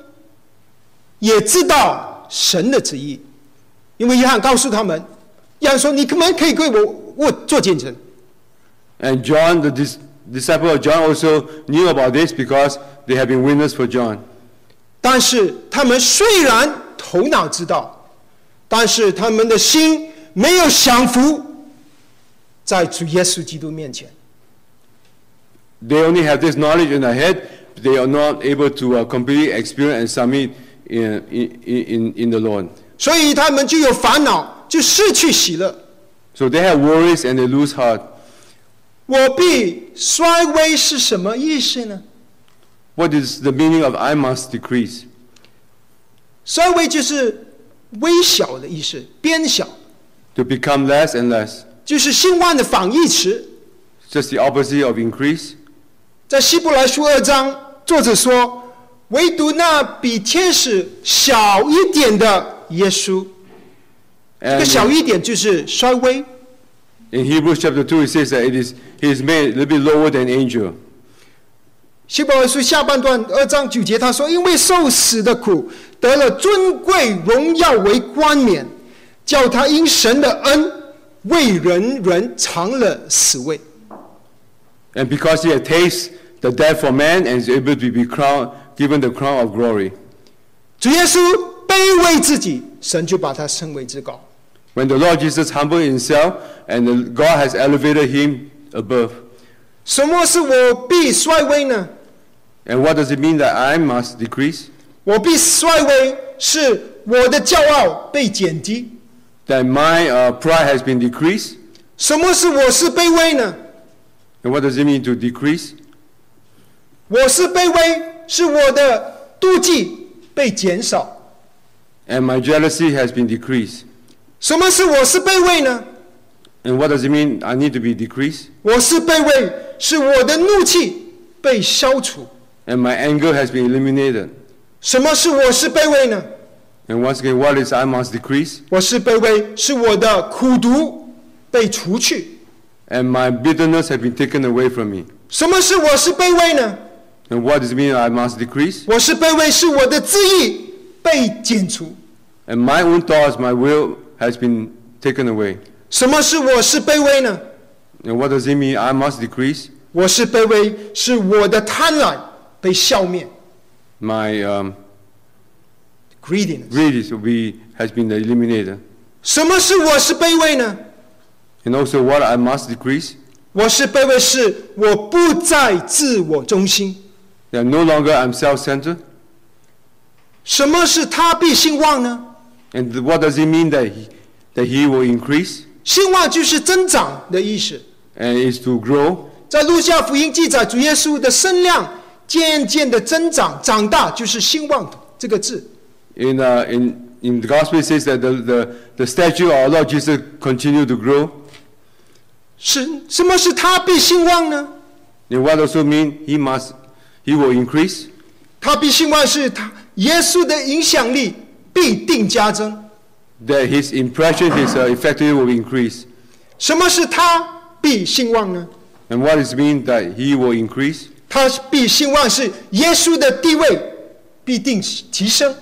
也知道神的旨意，因为约翰告诉他们，约翰说：“你们可以为我我做见证。And John, the dis- disciple of John, also knew about this because they had been witness for John. ”但是他们虽然头脑知道，但是他们的心没有降服在主耶稣基督面前。They only have this knowledge in their head, they are not able to uh, completely experience and submit in, in, in, in the Lord. 所以他们就有烦恼，就失去喜乐。So they have worries and they lose heart. 我必衰微是什么意思呢？What is the meaning of I must decrease? 衰微就是微小的意思，变小，To become less and less. 就是兴旺的反义词。Just the opposite of increase. 在希伯来书二章，作者说，唯独那比天使小一点的耶稣，这个小一点就是衰微。in Hebrews chapter two, it says that it is, he is made a little bit lower than angel. 希伯来书下半段二章九节，他说：“因为受死的苦，得了尊贵荣耀为冠冕，叫他因神的恩，为人人尝了死味。And because he had tasted the death for man and is able to be crowned, given the crown of glory. ”主耶稣卑微自己，神就把他升为至高。 When the Lord Jesus humbled himself and the, God has elevated him above. 什么是我必衰微呢？ And what does it mean that I must decrease? 我必衰微，是我的骄傲被减低。 That my uh, pride has been decreased? 什么是我是卑微呢？ And what does it mean to decrease? 我是卑微， 是我的妒忌被减少。 And my jealousy has been decreased. 什么是我是卑微呢？ And what does it mean I need to be decreased? 我是卑微，是我的怒气被消除。 And my anger has been eliminated. 什么是我是卑微呢？ And once again, what is I must decrease? 我是卑微，是我的苦毒被除去。 And my bitterness has been taken away from me. 什么是我是卑微呢？ And what does it mean I must decrease? 我是卑微，是我的自意被剪除。 And my own thoughts, my will has been taken away. 什么是我是卑微呢？ And what does it mean I must decrease? 我是卑微，是我的贪婪被消灭。 My um, Greediness。 greed is will be, has been eliminated. 什么是我是卑微呢？ And also what I must decrease? 我是卑微，是我不再自我中心。 That no longer I'm self-centered. 什么是他必兴旺呢？ And what does it mean that he, that he will increase? 兴旺就是增长的意思。 And is to grow. 在路加福音记载，主耶稣的身量渐渐的增长，长大就是兴旺这个字。 In, uh, in, in the gospel it says that the, the, the statue of our Lord Jesus continued to grow. 是什么是他必兴旺呢？ And what also mean he must, he will increase? 他必兴旺是他耶稣的影响力必定加增。That his impression, his uh, effectiveness will increase. 什么是他必兴旺呢？And what does mean that he will increase? 他必兴旺是耶稣的地位必定提升。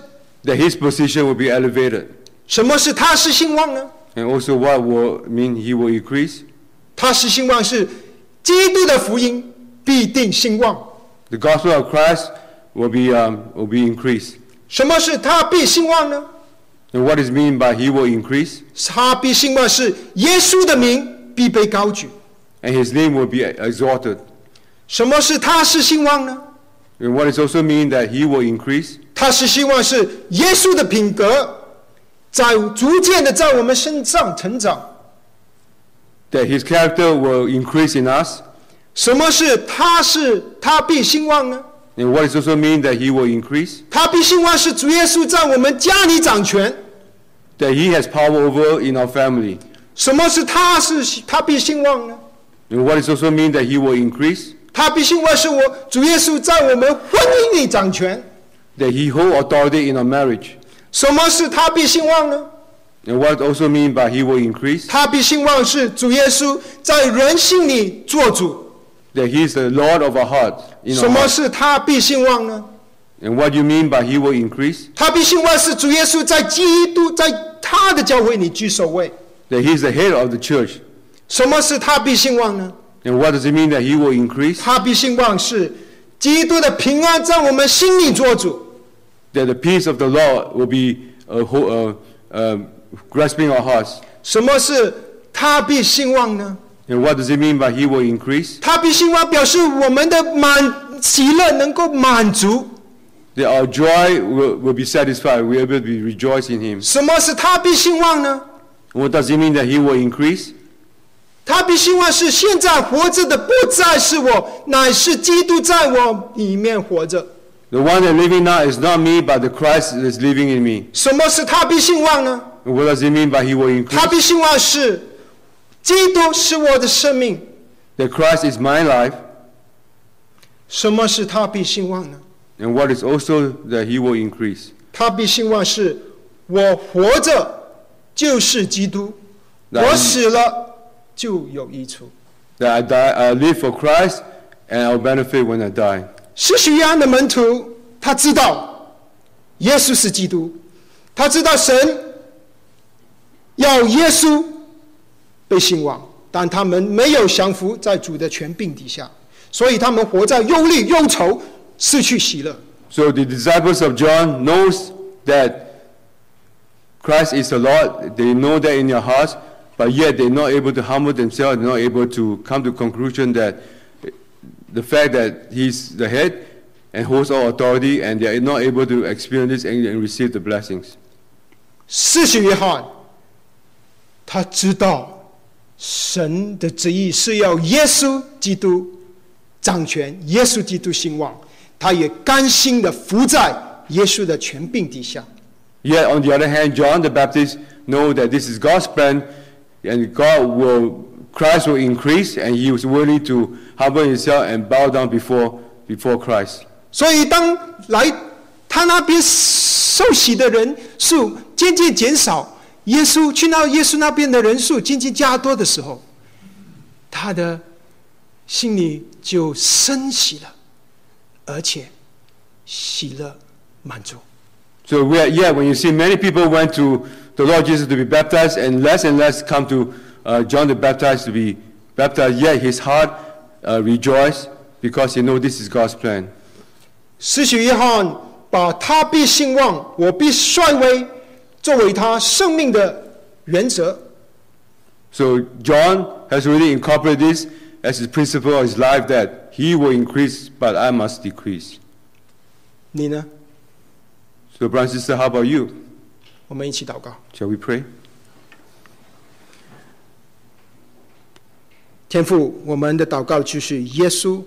That his position will be elevated. 什么是他是兴旺呢？And also what will mean he will increase? 他是兴旺是基督的福音必定兴旺。The gospel of Christ will be, um, will be increased. 什么是他必兴旺呢？ And what is mean by he will increase? 他必兴旺是耶稣的名必被高举。 And his name will be exalted. 什么是他是兴旺呢？ And what is also mean that he will increase? 他是希望是耶稣的品格在逐渐的在我们身上成长。 That his character will increase in us. 什么是他是他必兴旺呢？ And what is also mean that he will increase? 他必兴旺是主耶稣在我们家里掌权。 That he has power over in our family. 什么是他是他必兴旺呢？ And what is also mean that he will increase? 他必兴旺是我主耶稣在我们婚姻里掌权。 That he hold authority in our marriage. 什么是他必兴旺呢？ And what also mean by he will increase? 他必兴旺是主耶稣在人心里做主。 That he is the Lord of our heart. In 什 our 么 heart. 是他必兴旺呢？ And what do you mean by he will increase? 他必兴旺是主耶稣在基督在他的教会里居首位。 That he's the head of the church. 什么是他必兴旺呢？ And what does it mean that he will increase? 他必兴旺是基督的平安在我们心里做主。 That the peace of the Lord will be uh, ho- uh, uh, grasping our hearts. 什么是他必兴旺呢？ And what does it mean by he will increase? 他必兴旺表示我们的满喜乐能够满足。That our joy will, will be satisfied. Able to be rejoice in him. 什么是他必兴旺呢？What does it mean that he will increase? 他必兴旺是现在活着的不再是我，乃是基督在我里面活着。The one that living now is not me, but the Christ is living in me. 什么是他必兴旺呢？What does it mean by he will increase? 他必兴旺是基督是我的生命。That Christ is my life. 什么是他必兴旺呢？And what is also that he will increase? 他必兴旺是我活着就是基督，那我死了就有益处。That I die, I live for Christ, and I'll benefit when I die. 施许约翰的门徒，他知道耶稣是基督，他知道神要耶稣被兴旺，但他们没有降服在主的权柄底下，所以他们活在忧虑、忧愁，失去喜乐。 So the disciples of John knows that Christ is the Lord. They know that in their hearts, but yet they're not able to humble themselves. They're not able to come to conclusion that the fact that He's the head and holds all authority, and they are not able to experience this and, and receive the blessings. 施许约翰，他知道 神的旨意是要耶稣基督掌权，耶稣基督兴旺，他也甘心的服在耶稣的权柄底下。Yet, on the other hand, John the Baptist know that this is God's plan, and God will, Christ will increase, and he was willing to humble himself and bow down before, before Christ. 所以，当来他那边受洗的人数渐渐减少，耶稣去到耶稣那边的人数渐渐加多的时候，他的心里就升喜了，而且喜乐满足。So we are, yeah, when you see many people went to the Lord Jesus to be baptized, and less and less come to uh, John the Baptist to be baptized, yet his heart uh, rejoiced because he know this is God's plan. 施许约翰把他必兴旺，我必衰微，作为他生命的原则。 So John has really incorporated this as his principle of his life that he will increase, but I must decrease. 你呢？ So, brother and sister, how about you? 我们一起祷告。 Shall we pray? 天父，我们的祷告就是耶稣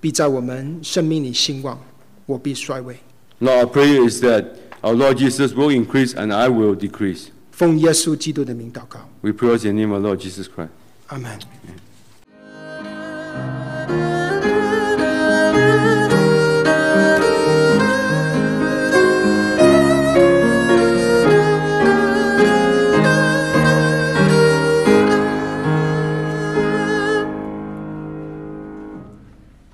必在我们生命里兴旺，我必衰微。 Lord, our prayer is that our Lord Jesus will increase and I will decrease. 奉耶稣基督的名祷告， We pray in the name of Lord Jesus Christ. 阿门。